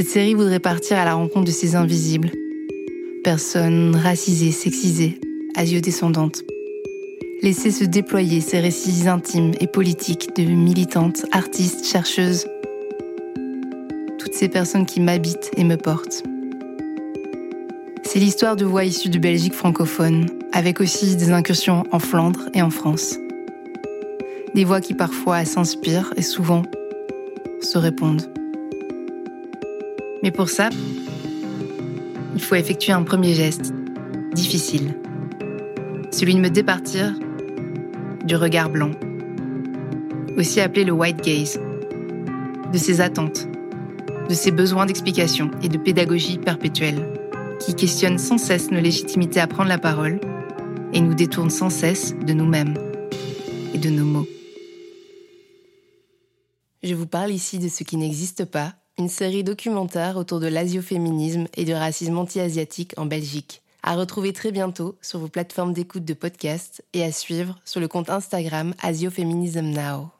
Cette série voudrait partir à la rencontre de ces invisibles. Personnes racisées, sexisées, asio-descendantes. Laisser se déployer ces récits intimes et politiques de militantes, artistes, chercheuses. Toutes ces personnes qui m'habitent et me portent. C'est l'histoire de voix issues de Belgique francophone, avec aussi des incursions en Flandre et en France. Des voix qui parfois s'inspirent et souvent se répondent. Mais pour ça, il faut effectuer un premier geste, difficile. Celui de me départir du regard blanc, aussi appelé le white gaze, de ses attentes, de ses besoins d'explication et de pédagogie perpétuelle, qui questionnent sans cesse nos légitimités à prendre la parole et nous détournent sans cesse de nous-mêmes et de nos mots. Je vous parle ici de ce qui n'existe pas, une série documentaire autour de l'asioféminisme et du racisme anti-asiatique en Belgique. À retrouver très bientôt sur vos plateformes d'écoute de podcast et à suivre sur le compte Instagram Asiofeminism Now.